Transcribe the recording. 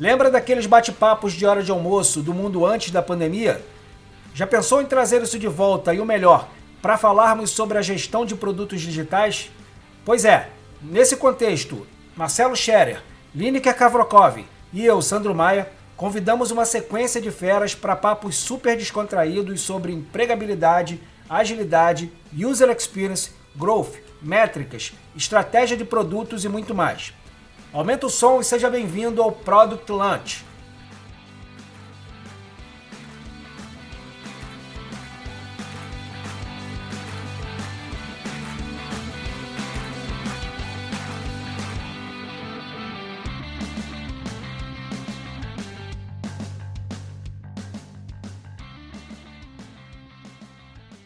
Lembra daqueles bate-papos de hora de almoço do mundo antes da pandemia? Já pensou em trazer isso de volta e o melhor, para falarmos sobre a gestão de produtos digitais? Pois é, nesse contexto, Marcelo Scherer, Lineker Kavrokov e eu, Sandro Maia, convidamos uma sequência de feras para papos super descontraídos sobre empregabilidade, agilidade, user experience, growth, métricas, estratégia de produtos e muito mais. Aumenta o som e seja bem-vindo ao Product Lunch,